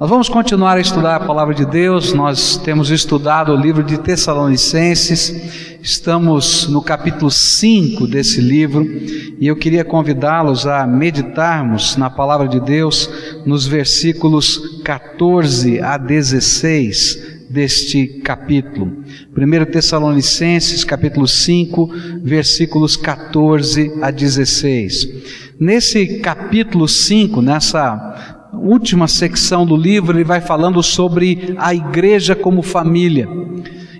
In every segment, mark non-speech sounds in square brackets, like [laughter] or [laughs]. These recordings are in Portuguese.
Nós vamos continuar a estudar a palavra de Deus. Nós temos estudado o livro de Tessalonicenses. Estamos no capítulo 5 desse livro e eu queria convidá-los a meditarmos na palavra de Deus nos versículos 14 a 16 deste capítulo. 1 Tessalonicenses, capítulo 5, versículos 14 a 16. Nesse capítulo 5, nessa última secção do livro, ele vai falando sobre a igreja como família.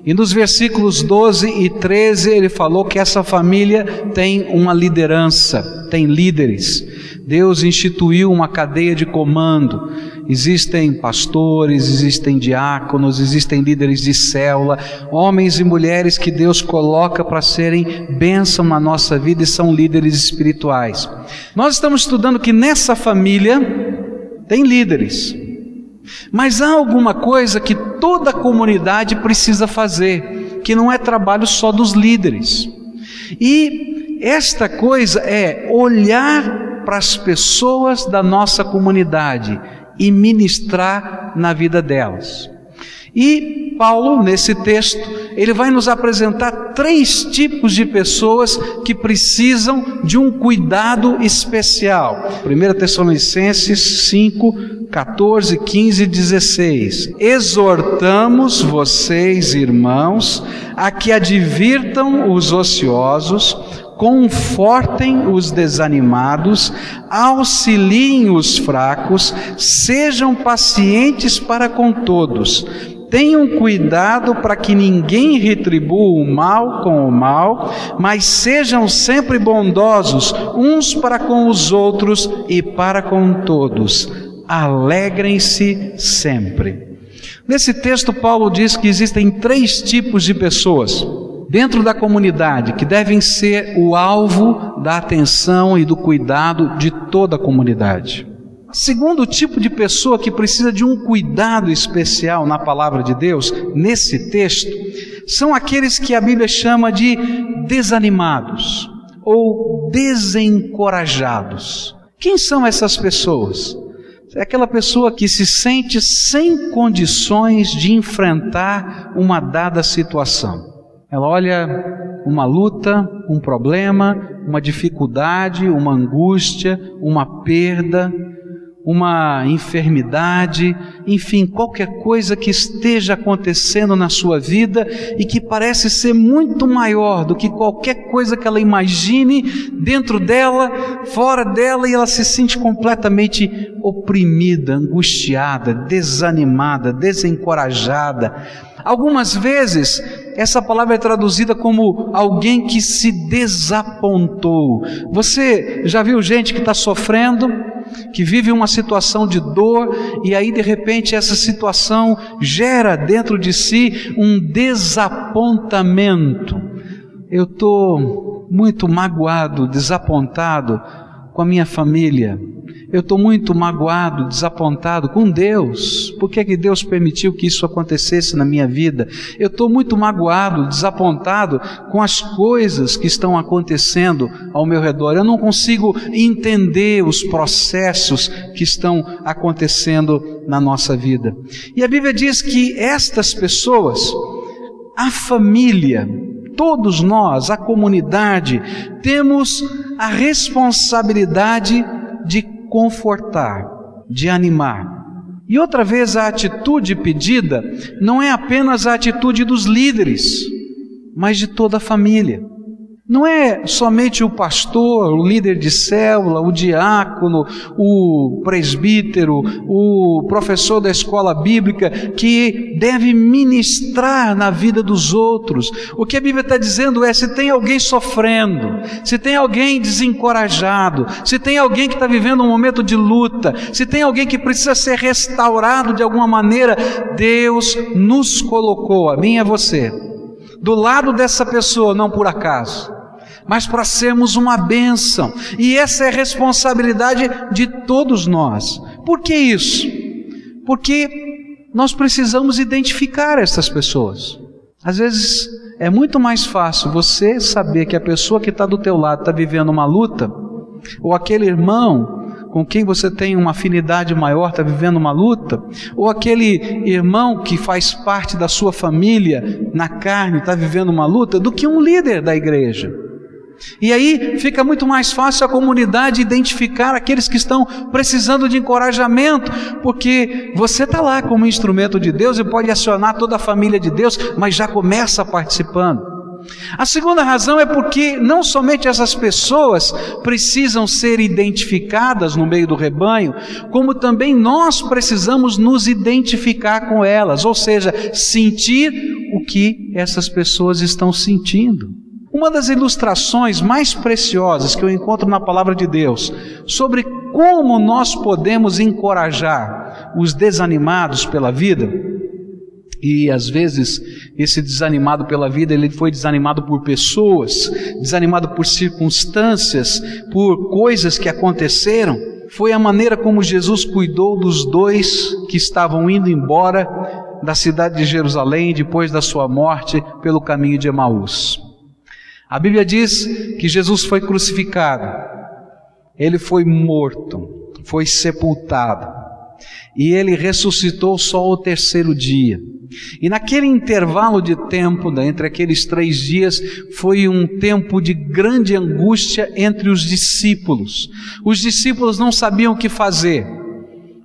E nos versículos 12 e 13 ele falou que essa família tem uma liderança, tem líderes. Deus instituiu uma cadeia de comando. Existem pastores, existem diáconos, existem líderes de célula, homens e mulheres que Deus coloca para serem bênção na nossa vida e são líderes espirituais. Nós estamos estudando que nessa família tem líderes. Mas há alguma coisa que toda a comunidade precisa fazer, que não é trabalho só dos líderes. E esta coisa é olhar para as pessoas da nossa comunidade e ministrar na vida delas. E Paulo, nesse texto, ele vai nos apresentar três tipos de pessoas que precisam de um cuidado especial. 1 Tessalonicenses 5, 14, 15 e 16. Exortamos vocês, irmãos, a que advirtam os ociosos, confortem os desanimados, auxiliem os fracos, sejam pacientes para com todos Tenham cuidado para que ninguém retribua o mal com o mal, mas sejam sempre bondosos uns para com os outros e para com todos. Alegrem-se sempre. Nesse texto, Paulo diz que existem três tipos de pessoas dentro da comunidade que devem ser o alvo da atenção e do cuidado de toda a comunidade. Segundo tipo de pessoa que precisa de um cuidado especial na palavra de Deus, nesse texto, são aqueles que a Bíblia chama de desanimados ou desencorajados. Quem são essas pessoas? É aquela pessoa que se sente sem condições de enfrentar uma dada situação. Ela olha uma luta, um problema, uma dificuldade, uma angústia, uma perda, uma enfermidade, enfim, qualquer coisa que esteja acontecendo na sua vida e que parece ser muito maior do que qualquer coisa que ela imagine dentro dela, fora dela, e ela se sente completamente oprimida, angustiada, desanimada, desencorajada. Algumas vezes, essa palavra é traduzida como alguém que se desapontou. Você já viu gente que está sofrendo? Que vive uma situação de dor e aí de repente essa situação gera dentro de si um desapontamento. Eu estou muito magoado, desapontado com a minha família, eu estou muito magoado, desapontado com Deus. Por que, que Deus permitiu que isso acontecesse na minha vida? Eu estou muito magoado, desapontado com as coisas que estão acontecendo ao meu redor. Eu não consigo entender os processos que estão acontecendo na nossa vida. E a Bíblia diz que estas pessoas, a família, todos nós, a comunidade, temos a responsabilidade de confortar, de animar. E outra vez, a atitude pedida não é apenas a atitude dos líderes, mas de toda a família. Não é somente o pastor, o líder de célula, o diácono, o presbítero, o professor da escola bíblica que deve ministrar na vida dos outros. O que a Bíblia está dizendo é: se tem alguém sofrendo, se tem alguém desencorajado, se tem alguém que está vivendo um momento de luta, se tem alguém que precisa ser restaurado de alguma maneira, Deus nos colocou, a mim e a você, do lado dessa pessoa, não por acaso mas para sermos uma bênção. E essa é a responsabilidade de todos nós. Por que isso? Porque nós precisamos identificar essas pessoas. Às vezes é muito mais fácil você saber que a pessoa que está do teu lado está vivendo uma luta, ou aquele irmão com quem você tem uma afinidade maior está vivendo uma luta, ou aquele irmão que faz parte da sua família na carne está vivendo uma luta, do que um líder da igreja. E aí fica muito mais fácil a comunidade identificar aqueles que estão precisando de encorajamento, porque você está lá como instrumento de Deus e pode acionar toda a família de Deus, mas já começa participando. A segunda razão é porque não somente essas pessoas precisam ser identificadas no meio do rebanho, como também nós precisamos nos identificar com elas, ou seja, sentir o que essas pessoas estão sentindo. Uma das ilustrações mais preciosas que eu encontro na palavra de Deus sobre como nós podemos encorajar os desanimados pela vida, e às vezes esse desanimado pela vida, ele foi desanimado por pessoas, desanimado por circunstâncias, por coisas que aconteceram. Foi a maneira como Jesus cuidou dos dois que estavam indo embora da cidade de Jerusalém depois da sua morte pelo caminho de Emaús. A Bíblia diz que Jesus foi crucificado, ele foi morto, foi sepultado e ele ressuscitou só ao terceiro dia. E naquele intervalo de tempo, entre aqueles três dias, foi um tempo de grande angústia entre os discípulos. Os discípulos não sabiam o que fazer.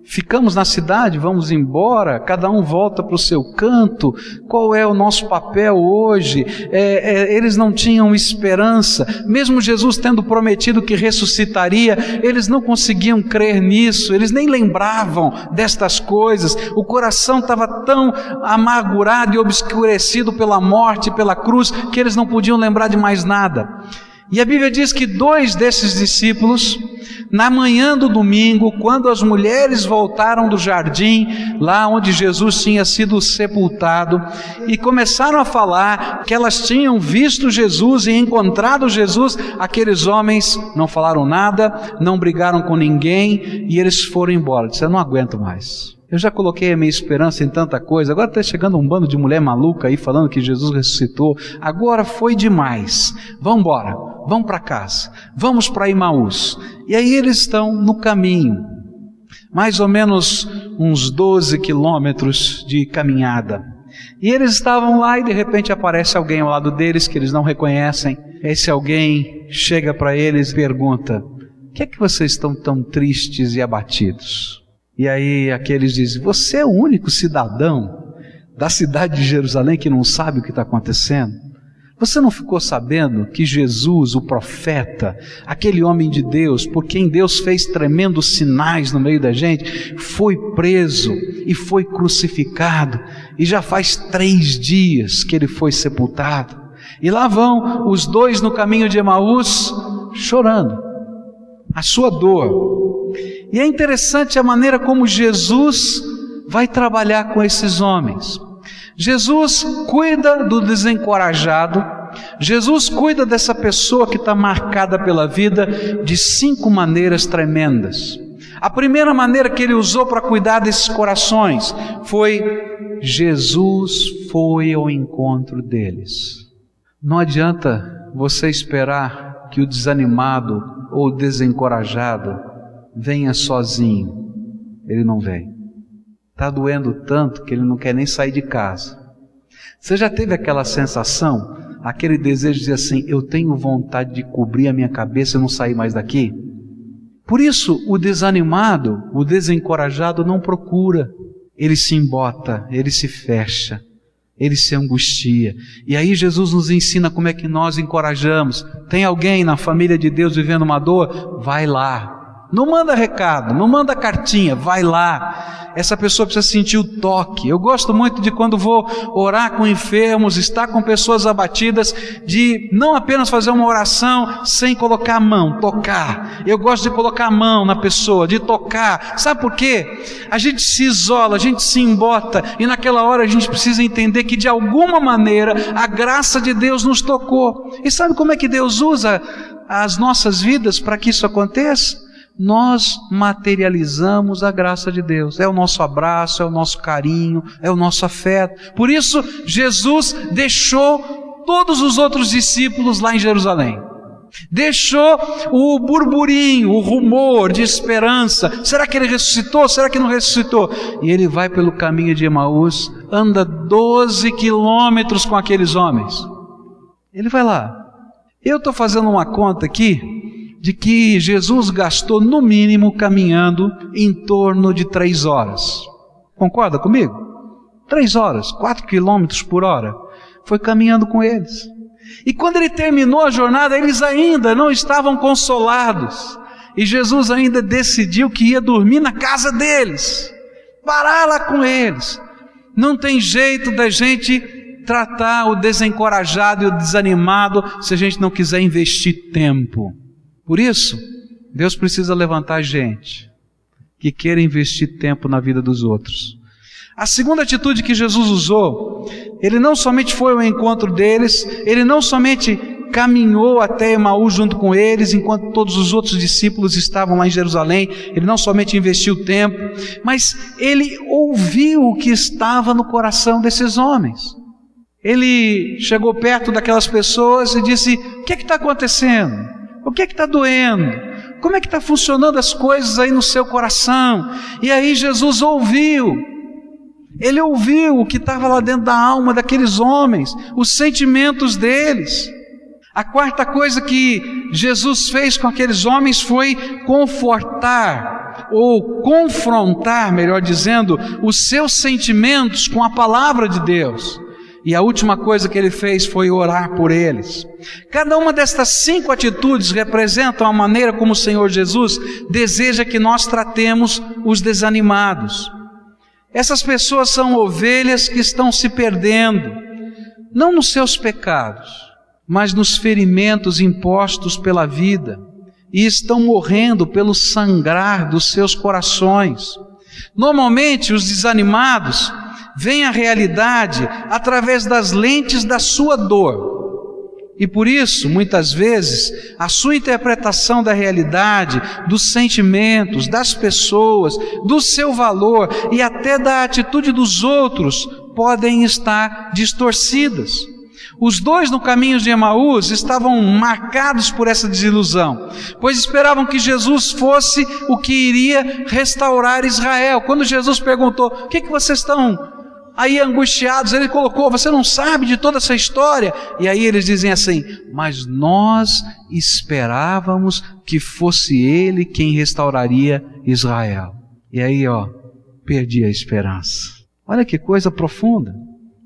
Ficamos na cidade, vamos embora, cada um volta para o seu canto. Qual é o nosso papel hoje? É, é, eles não tinham esperança, mesmo Jesus tendo prometido que ressuscitaria, eles não conseguiam crer nisso, eles nem lembravam destas coisas. O coração estava tão amargurado e obscurecido pela morte, pela cruz, que eles não podiam lembrar de mais nada. E a Bíblia diz que dois desses discípulos, na manhã do domingo, quando as mulheres voltaram do jardim, lá onde Jesus tinha sido sepultado, e começaram a falar que elas tinham visto Jesus e encontrado Jesus, aqueles homens não falaram nada, não brigaram com ninguém e eles foram embora. Disseram: Não aguento mais. Eu já coloquei a minha esperança em tanta coisa, agora está chegando um bando de mulher maluca aí falando que Jesus ressuscitou. Agora foi demais. Vamos embora, vamos para casa, vamos para Imaús. E aí eles estão no caminho, mais ou menos uns 12 quilômetros de caminhada. E eles estavam lá e de repente aparece alguém ao lado deles que eles não reconhecem. Esse alguém chega para eles e pergunta: Por que é que vocês estão tão tristes e abatidos? E aí aqueles dizem: Você é o único cidadão da cidade de Jerusalém que não sabe o que está acontecendo? Você não ficou sabendo que Jesus, o profeta, aquele homem de Deus, por quem Deus fez tremendos sinais no meio da gente, foi preso e foi crucificado, e já faz três dias que ele foi sepultado. E lá vão os dois no caminho de Emaús chorando, a sua dor, e é interessante a maneira como Jesus vai trabalhar com esses homens. Jesus cuida do desencorajado, Jesus cuida dessa pessoa que está marcada pela vida de cinco maneiras tremendas. A primeira maneira que ele usou para cuidar desses corações foi Jesus foi ao encontro deles. Não adianta você esperar que o desanimado ou desencorajado venha sozinho. Ele não vem. Está doendo tanto que ele não quer nem sair de casa. Você já teve aquela sensação, aquele desejo de dizer assim: eu tenho vontade de cobrir a minha cabeça e não sair mais daqui? Por isso, o desanimado, o desencorajado não procura, ele se embota, ele se fecha, ele se angustia. E aí Jesus nos ensina como é que nós encorajamos. Tem alguém na família de Deus vivendo uma dor? Vai lá, não manda recado, não manda cartinha, vai lá. Essa pessoa precisa sentir o toque. Eu gosto muito de quando vou orar com enfermos, estar com pessoas abatidas, de não apenas fazer uma oração sem colocar a mão, tocar. Eu gosto de colocar a mão na pessoa, de tocar. Sabe por quê? A gente se isola, a gente se embota, e naquela hora a gente precisa entender que de alguma maneira a graça de Deus nos tocou. E sabe como é que Deus usa as nossas vidas para que isso aconteça? Nós materializamos a graça de Deus. É o nosso abraço, é o nosso carinho, é o nosso afeto. Por isso, Jesus deixou todos os outros discípulos lá em Jerusalém. Deixou o burburinho, o rumor de esperança. Será que ele ressuscitou? Será que não ressuscitou? E ele vai pelo caminho de Emaús, anda 12 quilômetros com aqueles homens. Ele vai lá. Eu estou fazendo uma conta aqui de que Jesus gastou no mínimo caminhando em torno de três horas. Concorda comigo? Três horas, quatro quilômetros por hora. Foi caminhando com eles. E quando ele terminou a jornada, eles ainda não estavam consolados. E Jesus ainda decidiu que ia dormir na casa deles, parar lá com eles. Não tem jeito da gente tratar o desencorajado e o desanimado se a gente não quiser investir tempo. Por isso, Deus precisa levantar gente que queira investir tempo na vida dos outros. A segunda atitude que Jesus usou, ele não somente foi ao encontro deles, ele não somente caminhou até Emaú junto com eles, enquanto todos os outros discípulos estavam lá em Jerusalém, ele não somente investiu tempo, mas ele ouviu o que estava no coração desses homens. Ele chegou perto daquelas pessoas e disse: O que é que está acontecendo? O que é que está doendo? Como é que está funcionando as coisas aí no seu coração? E aí Jesus ouviu ele ouviu o que estava lá dentro da alma daqueles homens, os sentimentos deles. A quarta coisa que Jesus fez com aqueles homens foi confortar, ou confrontar, melhor dizendo, os seus sentimentos com a palavra de Deus. E a última coisa que ele fez foi orar por eles. Cada uma destas cinco atitudes representa a maneira como o Senhor Jesus deseja que nós tratemos os desanimados. Essas pessoas são ovelhas que estão se perdendo, não nos seus pecados, mas nos ferimentos impostos pela vida, e estão morrendo pelo sangrar dos seus corações. Normalmente, os desanimados veem a realidade através das lentes da sua dor e por isso, muitas vezes, a sua interpretação da realidade, dos sentimentos, das pessoas, do seu valor e até da atitude dos outros podem estar distorcidas. Os dois no caminho de Emaús estavam marcados por essa desilusão, pois esperavam que Jesus fosse o que iria restaurar Israel. Quando Jesus perguntou: O que, que vocês estão aí angustiados, ele colocou: Você não sabe de toda essa história? E aí eles dizem assim: Mas nós esperávamos que fosse ele quem restauraria Israel. E aí, ó, perdi a esperança. Olha que coisa profunda.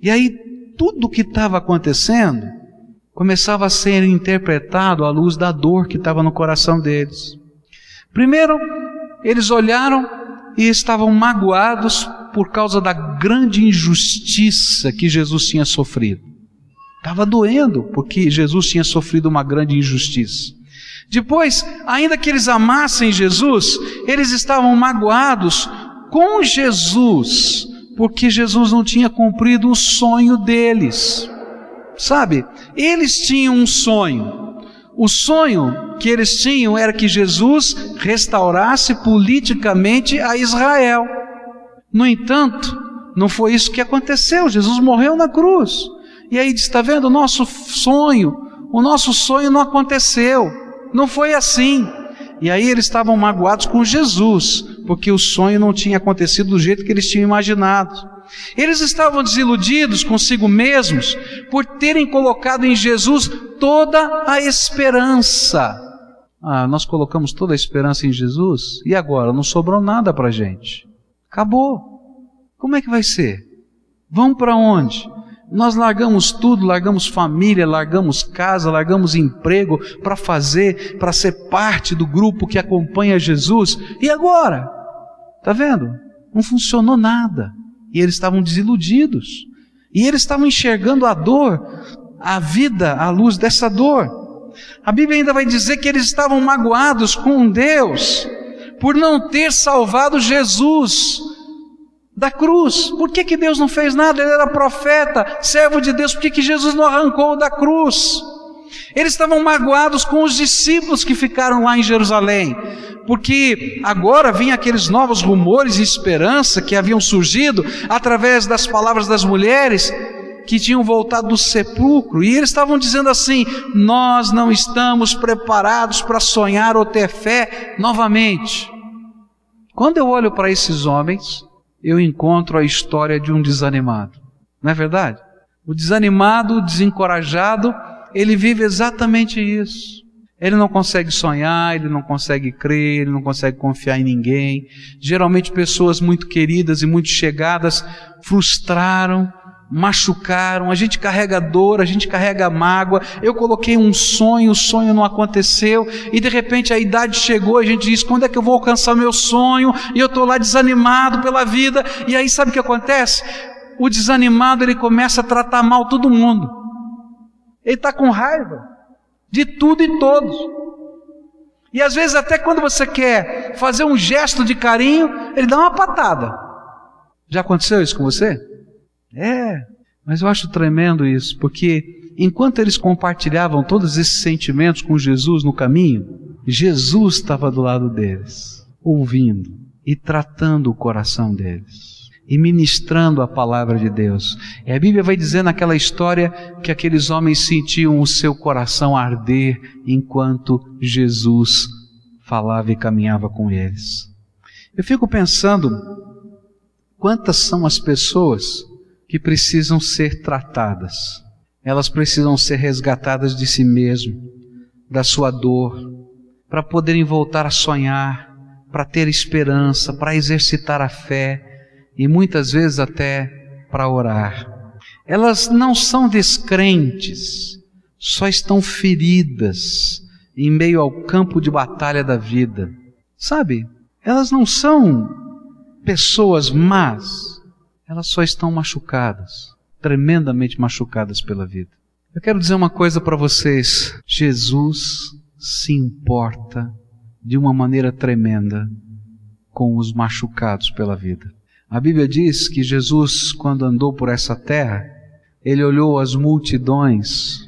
E aí, tudo o que estava acontecendo começava a ser interpretado à luz da dor que estava no coração deles. Primeiro, eles olharam e estavam magoados por causa da grande injustiça que Jesus tinha sofrido. Estava doendo porque Jesus tinha sofrido uma grande injustiça. Depois, ainda que eles amassem Jesus, eles estavam magoados com Jesus, porque Jesus não tinha cumprido o sonho deles. Sabe, eles tinham um sonho. O sonho que eles tinham era que Jesus restaurasse politicamente a Israel. No entanto, não foi isso que aconteceu. Jesus morreu na cruz. E aí está vendo o nosso sonho? O nosso sonho não aconteceu. Não foi assim. E aí eles estavam magoados com Jesus, porque o sonho não tinha acontecido do jeito que eles tinham imaginado. Eles estavam desiludidos consigo mesmos por terem colocado em Jesus toda a esperança. Ah, nós colocamos toda a esperança em Jesus e agora não sobrou nada para a gente. Acabou. Como é que vai ser? Vão para onde? Nós largamos tudo, largamos família, largamos casa, largamos emprego para fazer, para ser parte do grupo que acompanha Jesus. E agora? Tá vendo? Não funcionou nada. E eles estavam desiludidos. E eles estavam enxergando a dor, a vida à luz dessa dor. A Bíblia ainda vai dizer que eles estavam magoados com Deus por não ter salvado Jesus da cruz. Por que, que Deus não fez nada? Ele era profeta, servo de Deus, por que, que Jesus não arrancou da cruz? Eles estavam magoados com os discípulos que ficaram lá em Jerusalém, porque agora vinham aqueles novos rumores e esperança que haviam surgido através das palavras das mulheres, que tinham voltado do sepulcro, e eles estavam dizendo assim: Nós não estamos preparados para sonhar ou ter fé novamente. Quando eu olho para esses homens, eu encontro a história de um desanimado, não é verdade? O desanimado, o desencorajado, ele vive exatamente isso. Ele não consegue sonhar, ele não consegue crer, ele não consegue confiar em ninguém. Geralmente pessoas muito queridas e muito chegadas frustraram, machucaram, a gente carrega dor, a gente carrega mágoa. Eu coloquei um sonho, o sonho não aconteceu, e de repente a idade chegou, a gente diz: quando é que eu vou alcançar meu sonho? E eu estou lá desanimado pela vida, e aí sabe o que acontece? O desanimado ele começa a tratar mal todo mundo, ele está com raiva de tudo e todos. E às vezes, até quando você quer fazer um gesto de carinho, ele dá uma patada. Já aconteceu isso com você? É, mas eu acho tremendo isso, porque enquanto eles compartilhavam todos esses sentimentos com Jesus no caminho, Jesus estava do lado deles, ouvindo e tratando o coração deles e ministrando a palavra de Deus. E a Bíblia vai dizer naquela história que aqueles homens sentiam o seu coração arder enquanto Jesus falava e caminhava com eles. Eu fico pensando quantas são as pessoas que precisam ser tratadas. Elas precisam ser resgatadas de si mesmo, da sua dor, para poderem voltar a sonhar, para ter esperança, para exercitar a fé, e muitas vezes até para orar. Elas não são descrentes, só estão feridas em meio ao campo de batalha da vida. Sabe, elas não são pessoas más, elas só estão machucadas, tremendamente machucadas pela vida. Eu quero dizer uma coisa para vocês: Jesus se importa de uma maneira tremenda com os machucados pela vida. A Bíblia diz que Jesus, quando andou por essa terra, ele olhou as multidões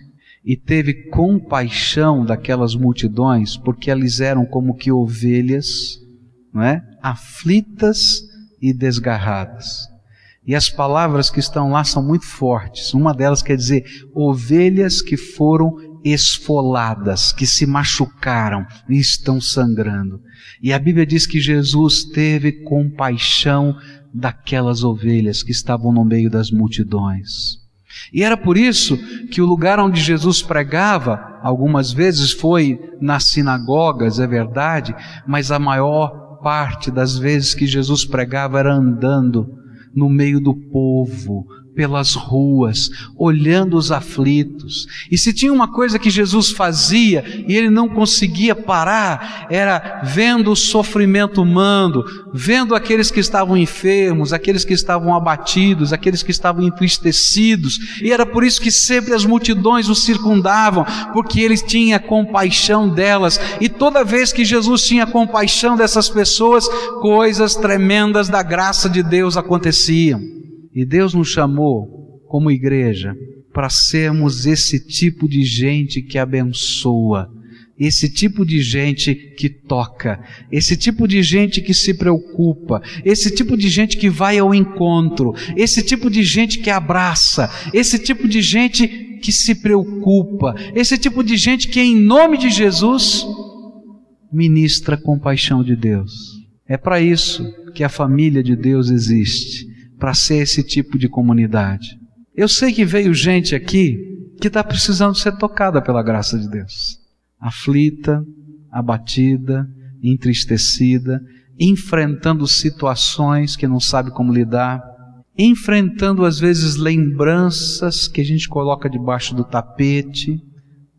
e teve compaixão daquelas multidões, porque elas eram como que ovelhas, não é? Aflitas e desgarradas. E as palavras que estão lá são muito fortes. Uma delas quer dizer ovelhas que foram esfoladas, que se machucaram e estão sangrando. E a Bíblia diz que Jesus teve compaixão daquelas ovelhas que estavam no meio das multidões. E era por isso que o lugar onde Jesus pregava, algumas vezes foi nas sinagogas, é verdade, mas a maior parte das vezes que Jesus pregava era andando no meio do povo, pelas ruas, olhando os aflitos. E se tinha uma coisa que Jesus fazia e ele não conseguia parar, era vendo o sofrimento humano, vendo aqueles que estavam enfermos, aqueles que estavam abatidos, aqueles que estavam entristecidos. E era por isso que sempre as multidões o circundavam, porque ele tinha compaixão delas. E toda vez que Jesus tinha compaixão dessas pessoas, coisas tremendas da graça de Deus aconteciam. E Deus nos chamou, como igreja, para sermos esse tipo de gente que abençoa, esse tipo de gente que toca, esse tipo de gente que se preocupa, esse tipo de gente que vai ao encontro, esse tipo de gente que abraça, esse tipo de gente que se preocupa, esse tipo de gente que, em nome de Jesus, ministra a compaixão de Deus. É para isso que a família de Deus existe para ser esse tipo de comunidade. Eu sei que veio gente aqui que está precisando ser tocada pela graça de Deus. Aflita, abatida, entristecida, enfrentando situações que não sabe como lidar, enfrentando às vezes lembranças que a gente coloca debaixo do tapete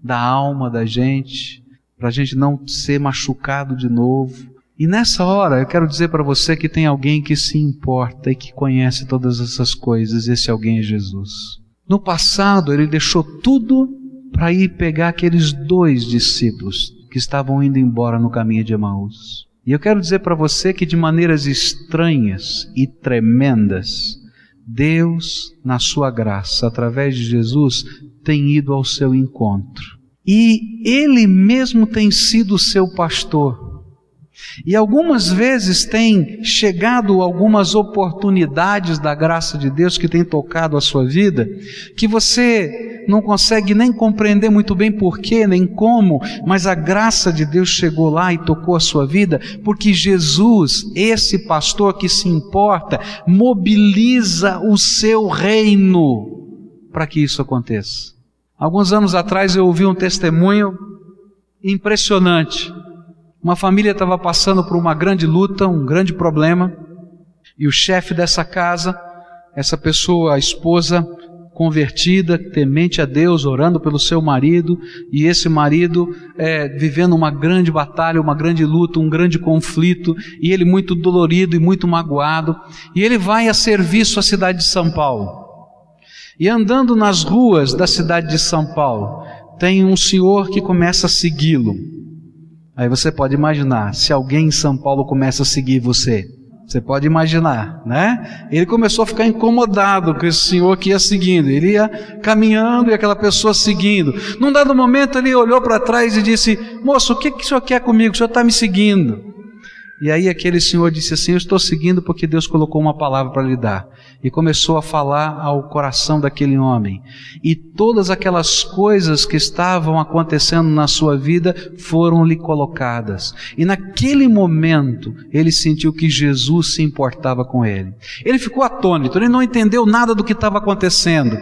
da alma da gente, para a gente não ser machucado de novo. E nessa hora eu quero dizer para você que tem alguém que se importa e que conhece todas essas coisas, esse alguém é Jesus. No passado ele deixou tudo para ir pegar aqueles dois discípulos que estavam indo embora no caminho de Emaús. E eu quero dizer para você que de maneiras estranhas e tremendas, Deus, na sua graça, através de Jesus, tem ido ao seu encontro. E Ele mesmo tem sido o seu pastor E algumas vezes tem chegado algumas oportunidades da graça de Deus que tem tocado a sua vida, que você não consegue nem compreender muito bem porquê, nem como, mas a graça de Deus chegou lá e tocou a sua vida, porque Jesus, esse pastor que se importa, mobiliza o seu reino para que isso aconteça. Alguns anos atrás eu ouvi um testemunho impressionante uma família estava passando por uma grande luta, um grande problema, e o chefe dessa casa, essa pessoa, a esposa convertida, temente a Deus, orando pelo seu marido, e esse marido é, vivendo uma grande batalha, uma grande luta, um grande conflito, e ele muito dolorido e muito magoado, e ele vai a serviço à cidade de São Paulo. E andando nas ruas da cidade de São Paulo, tem um senhor que começa a segui-lo. Aí você pode imaginar, se alguém em São Paulo começa a seguir você, você pode imaginar, né? Ele começou a ficar incomodado com esse senhor que ia seguindo. Ele ia caminhando e aquela pessoa seguindo. Num dado momento ele olhou para trás e disse: Moço, o que, que o senhor quer comigo? O senhor está me seguindo. E aí aquele senhor disse assim: Eu estou seguindo porque Deus colocou uma palavra para lhe dar. E começou a falar ao coração daquele homem. E todas aquelas coisas que estavam acontecendo na sua vida foram lhe colocadas. E naquele momento ele sentiu que Jesus se importava com ele. Ele ficou atônito, ele não entendeu nada do que estava acontecendo.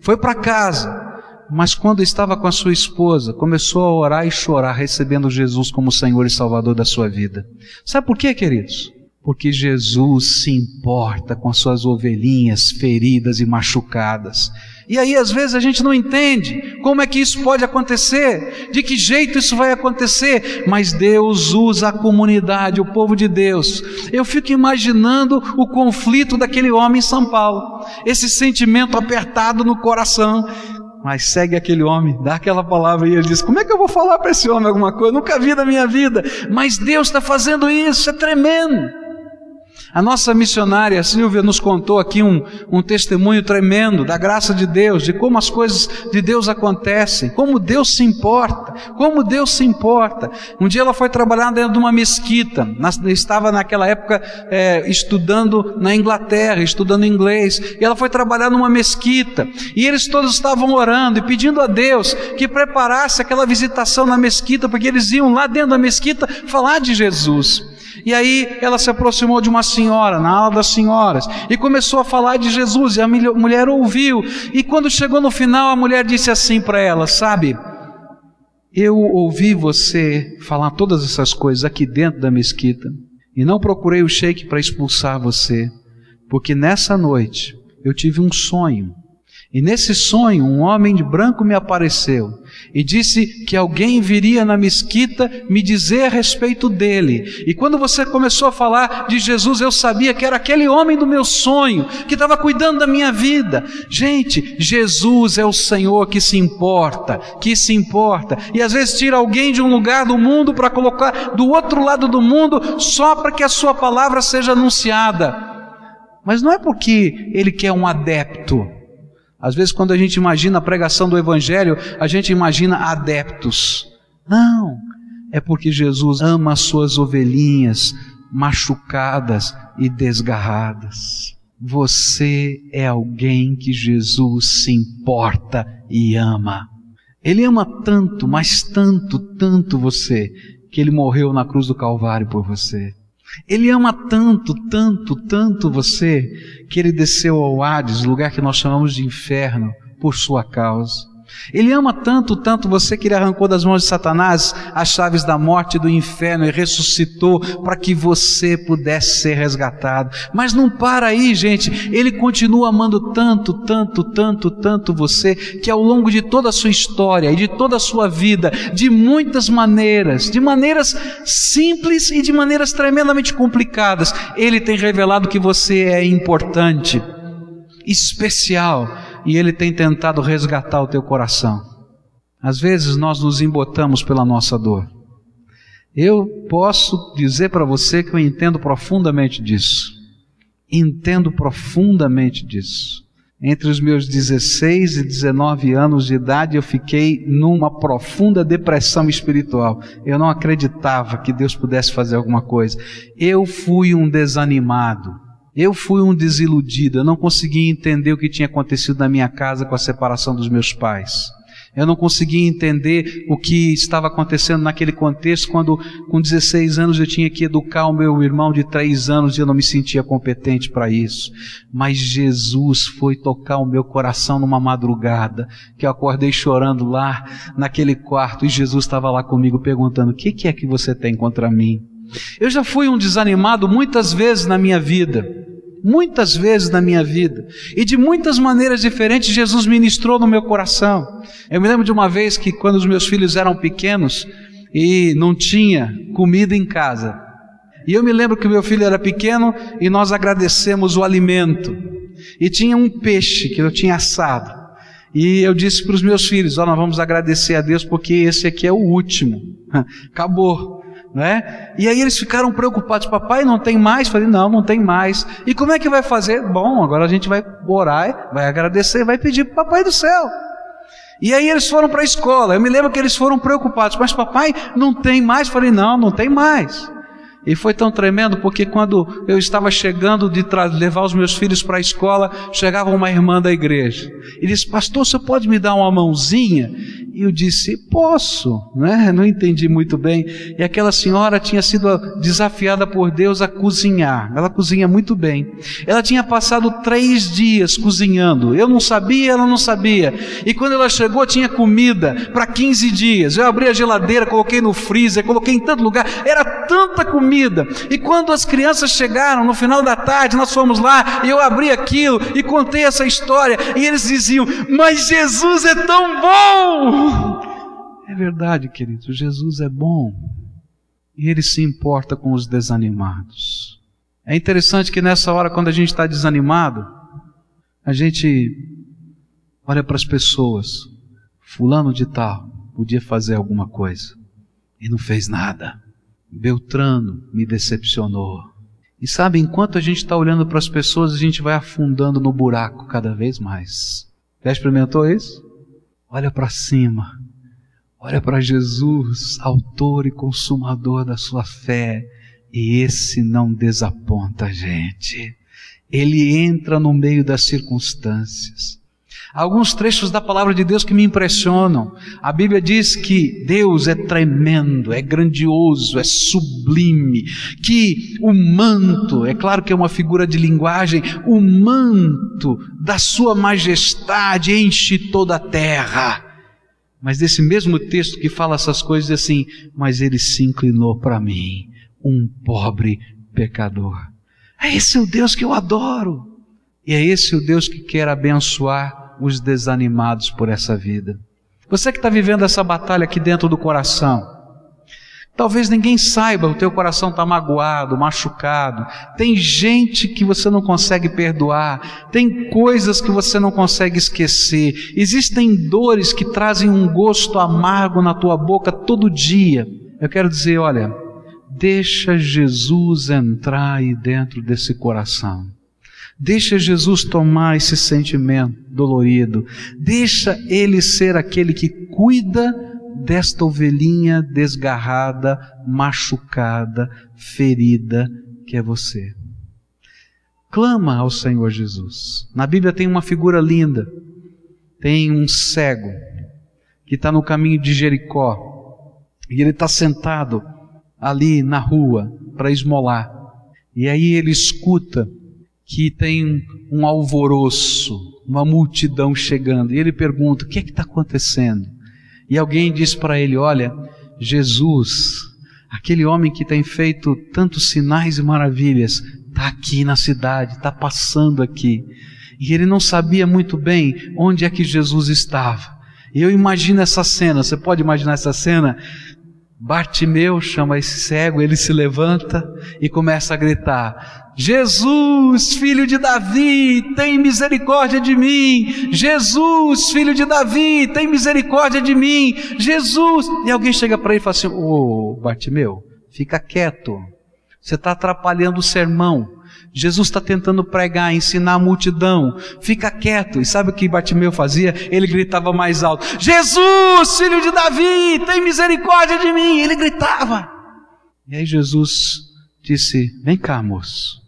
Foi para casa mas quando estava com a sua esposa, começou a orar e chorar, recebendo Jesus como Senhor e Salvador da sua vida. Sabe por quê, queridos? Porque Jesus se importa com as suas ovelhinhas feridas e machucadas. E aí, às vezes, a gente não entende como é que isso pode acontecer, de que jeito isso vai acontecer, mas Deus usa a comunidade, o povo de Deus. Eu fico imaginando o conflito daquele homem em São Paulo, esse sentimento apertado no coração, mas segue aquele homem, dá aquela palavra e ele diz: Como é que eu vou falar para esse homem alguma coisa? nunca vi na minha vida, mas Deus está fazendo isso, é tremendo. A nossa missionária Silvia nos contou aqui um, um testemunho tremendo da graça de Deus, de como as coisas de Deus acontecem, como Deus se importa, como Deus se importa. Um dia ela foi trabalhar dentro de uma mesquita, na, estava naquela época é, estudando na Inglaterra, estudando inglês, e ela foi trabalhar numa mesquita, e eles todos estavam orando e pedindo a Deus que preparasse aquela visitação na mesquita, porque eles iam lá dentro da mesquita falar de Jesus. E aí ela se aproximou de uma senhora, na ala das senhoras, e começou a falar de Jesus, e a mulher ouviu. E quando chegou no final, a mulher disse assim para ela: Sabe, eu ouvi você falar todas essas coisas aqui dentro da mesquita, e não procurei o sheik para expulsar você, porque nessa noite eu tive um sonho. E nesse sonho, um homem de branco me apareceu e disse que alguém viria na mesquita me dizer a respeito dele. E quando você começou a falar de Jesus, eu sabia que era aquele homem do meu sonho, que estava cuidando da minha vida. Gente, Jesus é o Senhor que se importa, que se importa. E às vezes tira alguém de um lugar do mundo para colocar do outro lado do mundo só para que a sua palavra seja anunciada. Mas não é porque ele quer um adepto às vezes, quando a gente imagina a pregação do Evangelho, a gente imagina adeptos. Não, é porque Jesus ama as suas ovelhinhas machucadas e desgarradas. Você é alguém que Jesus se importa e ama. Ele ama tanto, mas tanto, tanto você, que ele morreu na cruz do Calvário por você. Ele ama tanto, tanto, tanto você, que ele desceu ao Hades, lugar que nós chamamos de inferno, por sua causa. Ele ama tanto, tanto você que ele arrancou das mãos de Satanás as chaves da morte e do inferno e ressuscitou para que você pudesse ser resgatado. Mas não para aí, gente. Ele continua amando tanto, tanto, tanto, tanto você que ao longo de toda a sua história e de toda a sua vida, de muitas maneiras, de maneiras simples e de maneiras tremendamente complicadas, ele tem revelado que você é importante, especial e ele tem tentado resgatar o teu coração. Às vezes nós nos embotamos pela nossa dor. Eu posso dizer para você que eu entendo profundamente disso. Entendo profundamente disso. Entre os meus 16 e 19 anos de idade, eu fiquei numa profunda depressão espiritual. Eu não acreditava que Deus pudesse fazer alguma coisa. Eu fui um desanimado. Eu fui um desiludido. Eu não conseguia entender o que tinha acontecido na minha casa com a separação dos meus pais. Eu não conseguia entender o que estava acontecendo naquele contexto quando, com 16 anos, eu tinha que educar o meu irmão de 3 anos e eu não me sentia competente para isso. Mas Jesus foi tocar o meu coração numa madrugada, que eu acordei chorando lá naquele quarto e Jesus estava lá comigo perguntando: O que, que é que você tem contra mim? Eu já fui um desanimado muitas vezes na minha vida muitas vezes na minha vida. E de muitas maneiras diferentes Jesus ministrou no meu coração. Eu me lembro de uma vez que quando os meus filhos eram pequenos e não tinha comida em casa. E eu me lembro que meu filho era pequeno e nós agradecemos o alimento. E tinha um peixe que eu tinha assado. E eu disse para os meus filhos: Ó, oh, nós vamos agradecer a Deus porque esse aqui é o último. [laughs] Acabou né? E aí eles ficaram preocupados, papai não tem mais? Falei, não, não tem mais. E como é que vai fazer? Bom, agora a gente vai orar, vai agradecer, vai pedir para papai do céu. E aí eles foram para a escola. Eu me lembro que eles foram preocupados, mas papai não tem mais? Falei, não, não tem mais. E foi tão tremendo porque quando eu estava chegando de levar os meus filhos para a escola, chegava uma irmã da igreja e disse: Pastor, você pode me dar uma mãozinha? E eu disse: Posso, né? Não entendi muito bem. E aquela senhora tinha sido desafiada por Deus a cozinhar. Ela cozinha muito bem. Ela tinha passado três dias cozinhando. Eu não sabia, ela não sabia. E quando ela chegou, tinha comida para 15 dias. Eu abri a geladeira, coloquei no freezer, coloquei em tanto lugar. Era tanta comida. E quando as crianças chegaram no final da tarde, nós fomos lá e eu abri aquilo e contei essa história. E eles diziam: Mas Jesus é tão bom! É verdade, querido, Jesus é bom e ele se importa com os desanimados. É interessante que nessa hora, quando a gente está desanimado, a gente olha para as pessoas, Fulano de Tal podia fazer alguma coisa e não fez nada. Beltrano me decepcionou. E sabe, enquanto a gente está olhando para as pessoas, a gente vai afundando no buraco cada vez mais. Já experimentou isso? Olha para cima. Olha para Jesus, autor e consumador da sua fé. E esse não desaponta a gente. Ele entra no meio das circunstâncias. Alguns trechos da palavra de Deus que me impressionam. A Bíblia diz que Deus é tremendo, é grandioso, é sublime, que o manto, é claro que é uma figura de linguagem, o manto da sua majestade enche toda a terra. Mas desse mesmo texto que fala essas coisas assim, mas ele se inclinou para mim, um pobre pecador. É esse o Deus que eu adoro. E é esse o Deus que quer abençoar os desanimados por essa vida. Você que está vivendo essa batalha aqui dentro do coração, talvez ninguém saiba, o teu coração está magoado, machucado. Tem gente que você não consegue perdoar, tem coisas que você não consegue esquecer. Existem dores que trazem um gosto amargo na tua boca todo dia. Eu quero dizer, olha, deixa Jesus entrar aí dentro desse coração. Deixa Jesus tomar esse sentimento dolorido. Deixa Ele ser aquele que cuida desta ovelhinha desgarrada, machucada, ferida que é você. Clama ao Senhor Jesus. Na Bíblia tem uma figura linda. Tem um cego que está no caminho de Jericó e ele está sentado ali na rua para esmolar. E aí ele escuta que tem um alvoroço, uma multidão chegando. E ele pergunta: o que é que está acontecendo? E alguém diz para ele: Olha, Jesus, aquele homem que tem feito tantos sinais e maravilhas, está aqui na cidade, está passando aqui. E ele não sabia muito bem onde é que Jesus estava. E eu imagino essa cena, você pode imaginar essa cena? Bartimeu chama esse cego, ele se levanta e começa a gritar: Jesus, filho de Davi, tem misericórdia de mim. Jesus, filho de Davi, tem misericórdia de mim. Jesus. E alguém chega para ele e fala assim: Ô oh, Bartimeu, fica quieto. Você está atrapalhando o sermão. Jesus está tentando pregar, ensinar a multidão. Fica quieto. E sabe o que Bartimeu fazia? Ele gritava mais alto: Jesus, filho de Davi, tem misericórdia de mim. Ele gritava. E aí Jesus disse: Vem cá, moço.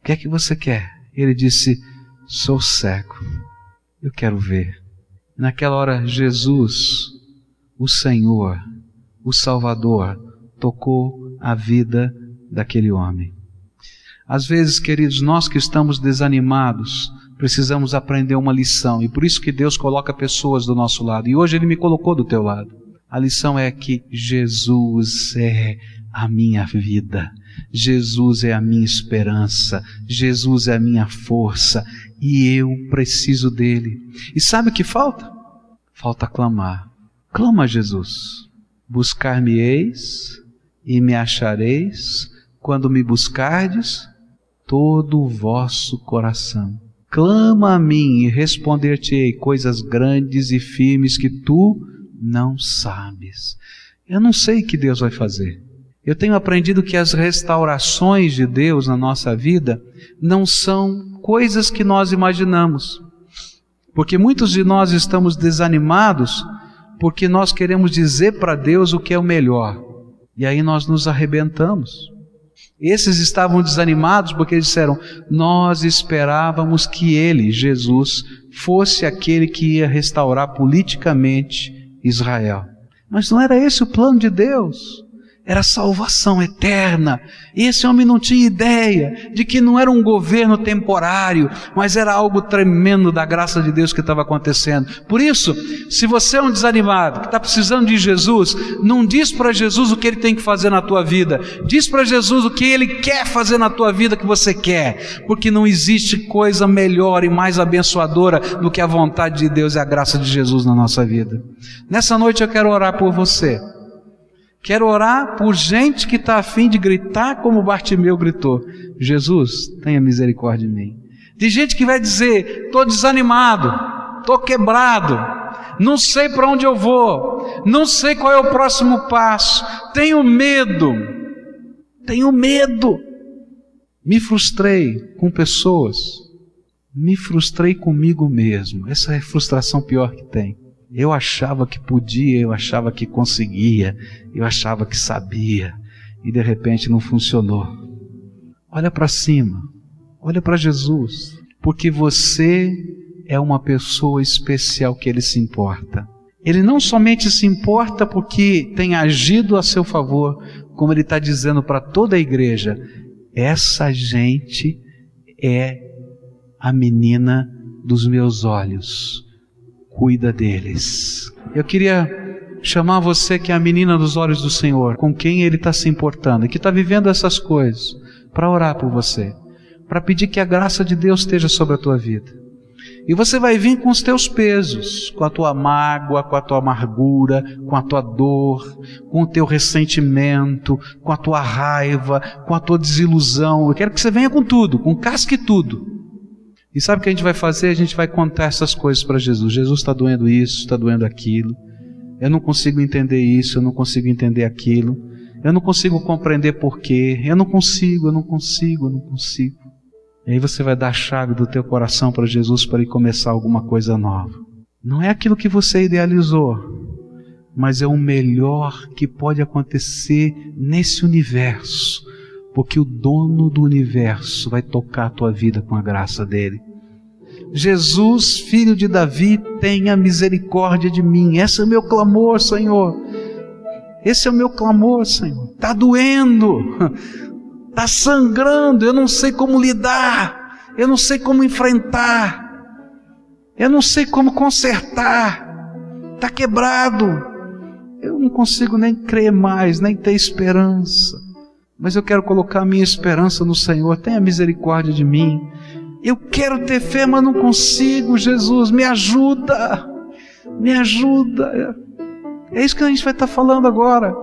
O que é que você quer? Ele disse: Sou cego. Eu quero ver. Naquela hora, Jesus, o Senhor, o Salvador, tocou a vida daquele homem. Às vezes, queridos, nós que estamos desanimados, precisamos aprender uma lição e por isso que Deus coloca pessoas do nosso lado. E hoje Ele me colocou do teu lado. A lição é que Jesus é a minha vida, Jesus é a minha esperança, Jesus é a minha força e eu preciso dele. E sabe o que falta? Falta clamar. Clama a Jesus. Buscar-me-eis e me achareis quando me buscardes todo o vosso coração. Clama a mim e responder-te-ei coisas grandes e firmes que tu não sabes. Eu não sei o que Deus vai fazer. Eu tenho aprendido que as restaurações de Deus na nossa vida não são coisas que nós imaginamos. Porque muitos de nós estamos desanimados porque nós queremos dizer para Deus o que é o melhor. E aí nós nos arrebentamos. Esses estavam desanimados porque disseram: Nós esperávamos que ele, Jesus, fosse aquele que ia restaurar politicamente Israel. Mas não era esse o plano de Deus era salvação eterna. E esse homem não tinha ideia de que não era um governo temporário, mas era algo tremendo da graça de Deus que estava acontecendo. Por isso, se você é um desanimado, que está precisando de Jesus, não diz para Jesus o que ele tem que fazer na tua vida, diz para Jesus o que ele quer fazer na tua vida que você quer, porque não existe coisa melhor e mais abençoadora do que a vontade de Deus e a graça de Jesus na nossa vida. Nessa noite eu quero orar por você. Quero orar por gente que está afim de gritar como Bartimeu gritou: Jesus, tenha misericórdia de mim. De gente que vai dizer: estou desanimado, estou quebrado, não sei para onde eu vou, não sei qual é o próximo passo, tenho medo, tenho medo. Me frustrei com pessoas, me frustrei comigo mesmo. Essa é a frustração pior que tem. Eu achava que podia, eu achava que conseguia, eu achava que sabia, e de repente não funcionou. Olha para cima, olha para Jesus, porque você é uma pessoa especial que ele se importa. Ele não somente se importa porque tem agido a seu favor, como ele está dizendo para toda a igreja: essa gente é a menina dos meus olhos cuida deles. Eu queria chamar você que é a menina dos olhos do Senhor, com quem Ele está se importando que está vivendo essas coisas, para orar por você, para pedir que a graça de Deus esteja sobre a tua vida. E você vai vir com os teus pesos, com a tua mágoa, com a tua amargura, com a tua dor, com o teu ressentimento, com a tua raiva, com a tua desilusão. Eu quero que você venha com tudo, com casque tudo. E sabe o que a gente vai fazer? A gente vai contar essas coisas para Jesus. Jesus está doendo isso, está doendo aquilo. Eu não consigo entender isso, eu não consigo entender aquilo. Eu não consigo compreender porquê. Eu não consigo, eu não consigo, eu não consigo. E aí você vai dar a chave do teu coração para Jesus para ele começar alguma coisa nova. Não é aquilo que você idealizou, mas é o melhor que pode acontecer nesse universo, porque o dono do universo vai tocar a tua vida com a graça dele. Jesus, filho de Davi, tenha misericórdia de mim. Esse é o meu clamor, Senhor. Esse é o meu clamor, Senhor. Está doendo, está [laughs] sangrando, eu não sei como lidar, eu não sei como enfrentar, eu não sei como consertar, está quebrado, eu não consigo nem crer mais, nem ter esperança. Mas eu quero colocar minha esperança no Senhor. Tenha misericórdia de mim. Eu quero ter fé, mas não consigo, Jesus, me ajuda, me ajuda. É isso que a gente vai estar falando agora.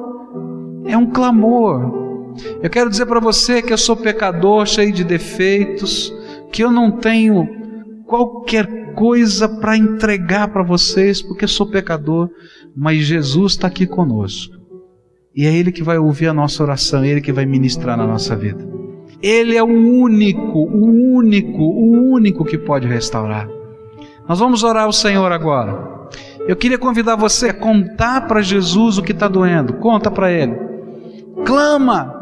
É um clamor. Eu quero dizer para você que eu sou pecador, cheio de defeitos, que eu não tenho qualquer coisa para entregar para vocês, porque sou pecador, mas Jesus está aqui conosco. E é Ele que vai ouvir a nossa oração, é Ele que vai ministrar na nossa vida. Ele é o único, o único, o único que pode restaurar. Nós vamos orar ao Senhor agora. Eu queria convidar você a contar para Jesus o que está doendo. Conta para Ele. Clama.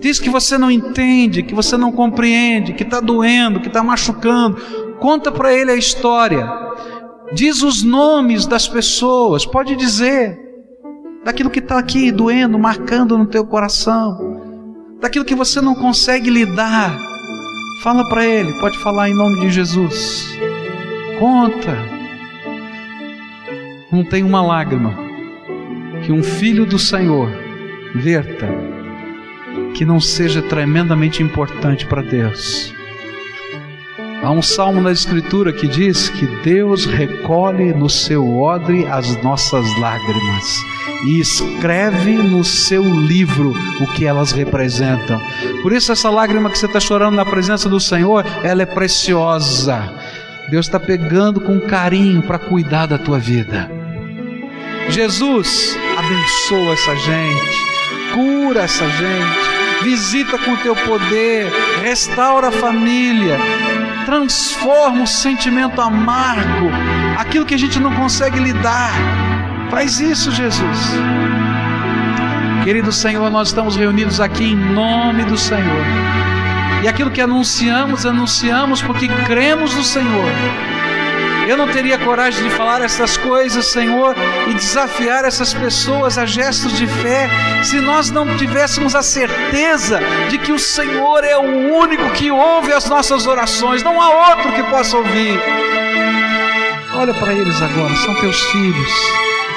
Diz que você não entende, que você não compreende, que está doendo, que está machucando. Conta para Ele a história. Diz os nomes das pessoas. Pode dizer. Daquilo que está aqui doendo, marcando no teu coração. Daquilo que você não consegue lidar. Fala para Ele. Pode falar em nome de Jesus. Conta não tem uma lágrima que um filho do Senhor verta que não seja tremendamente importante para Deus. Há um salmo na Escritura que diz que Deus recolhe no seu odre as nossas lágrimas e escreve no seu livro o que elas representam. Por isso, essa lágrima que você está chorando na presença do Senhor, ela é preciosa. Deus está pegando com carinho para cuidar da tua vida. Jesus, abençoa essa gente, cura essa gente, visita com o teu poder, restaura a família, transforma o sentimento amargo, aquilo que a gente não consegue lidar. Faz isso, Jesus. Querido Senhor, nós estamos reunidos aqui em nome do Senhor. E aquilo que anunciamos, anunciamos porque cremos no Senhor. Eu não teria coragem de falar essas coisas, Senhor, e desafiar essas pessoas a gestos de fé, se nós não tivéssemos a certeza de que o Senhor é o único que ouve as nossas orações, não há outro que possa ouvir. Olha para eles agora, são teus filhos.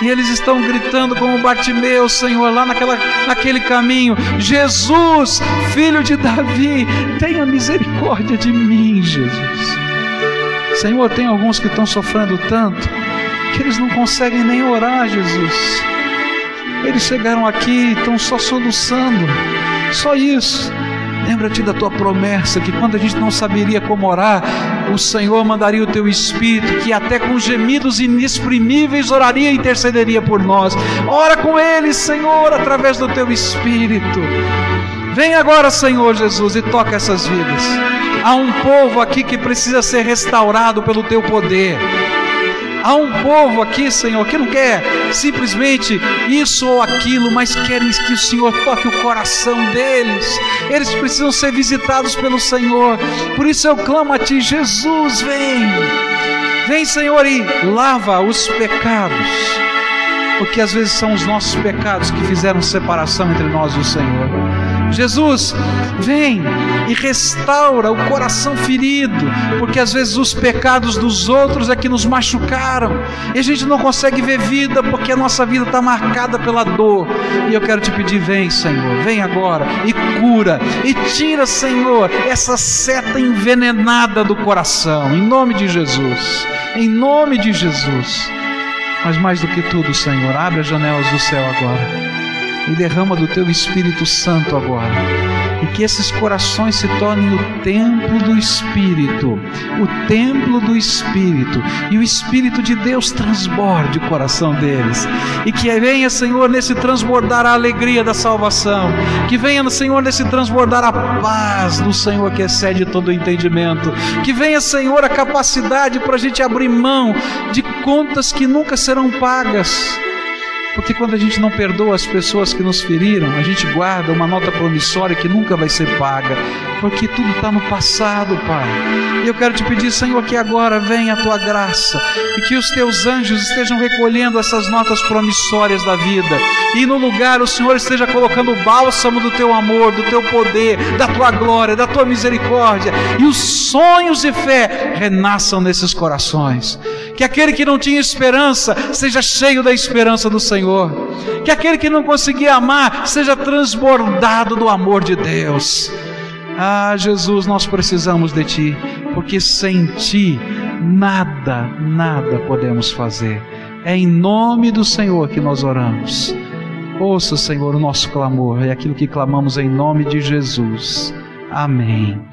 E eles estão gritando como Bartimeu, Senhor, lá naquela, naquele caminho: Jesus, filho de Davi, tenha misericórdia de mim, Jesus. Senhor, tem alguns que estão sofrendo tanto que eles não conseguem nem orar, Jesus. Eles chegaram aqui e estão só soluçando, só isso. Lembra-te da tua promessa que quando a gente não saberia como orar, o Senhor mandaria o teu Espírito, que até com gemidos inexprimíveis oraria e intercederia por nós. Ora com eles, Senhor, através do teu Espírito. Vem agora, Senhor Jesus, e toca essas vidas. Há um povo aqui que precisa ser restaurado pelo teu poder. Há um povo aqui, Senhor, que não quer simplesmente isso ou aquilo, mas querem que o Senhor toque o coração deles. Eles precisam ser visitados pelo Senhor. Por isso eu clamo a Ti, Jesus, vem. Vem, Senhor, e lava os pecados. Porque às vezes são os nossos pecados que fizeram separação entre nós e o Senhor. Jesus, vem e restaura o coração ferido, porque às vezes os pecados dos outros é que nos machucaram e a gente não consegue ver vida porque a nossa vida está marcada pela dor. E eu quero te pedir, vem, Senhor, vem agora e cura e tira, Senhor, essa seta envenenada do coração, em nome de Jesus, em nome de Jesus. Mas mais do que tudo, Senhor, abre as janelas do céu agora e derrama do teu Espírito Santo agora. E que esses corações se tornem o templo do Espírito, o templo do Espírito, e o Espírito de Deus transborde o coração deles. E que venha, Senhor, nesse transbordar a alegria da salvação, que venha, Senhor, nesse transbordar a paz do Senhor que excede todo o entendimento, que venha, Senhor, a capacidade para a gente abrir mão de contas que nunca serão pagas porque quando a gente não perdoa as pessoas que nos feriram, a gente guarda uma nota promissória que nunca vai ser paga, porque tudo está no passado, Pai. E eu quero te pedir, Senhor, que agora venha a tua graça. E que os teus anjos estejam recolhendo essas notas promissórias da vida, e no lugar o Senhor esteja colocando o bálsamo do teu amor, do teu poder, da tua glória, da tua misericórdia, e os sonhos de fé renasçam nesses corações. Que aquele que não tinha esperança seja cheio da esperança do Senhor Senhor. Que aquele que não conseguia amar seja transbordado do amor de Deus. Ah, Jesus, nós precisamos de Ti, porque sem Ti nada, nada podemos fazer. É em nome do Senhor que nós oramos. Ouça, Senhor, o nosso clamor, é aquilo que clamamos em nome de Jesus. Amém.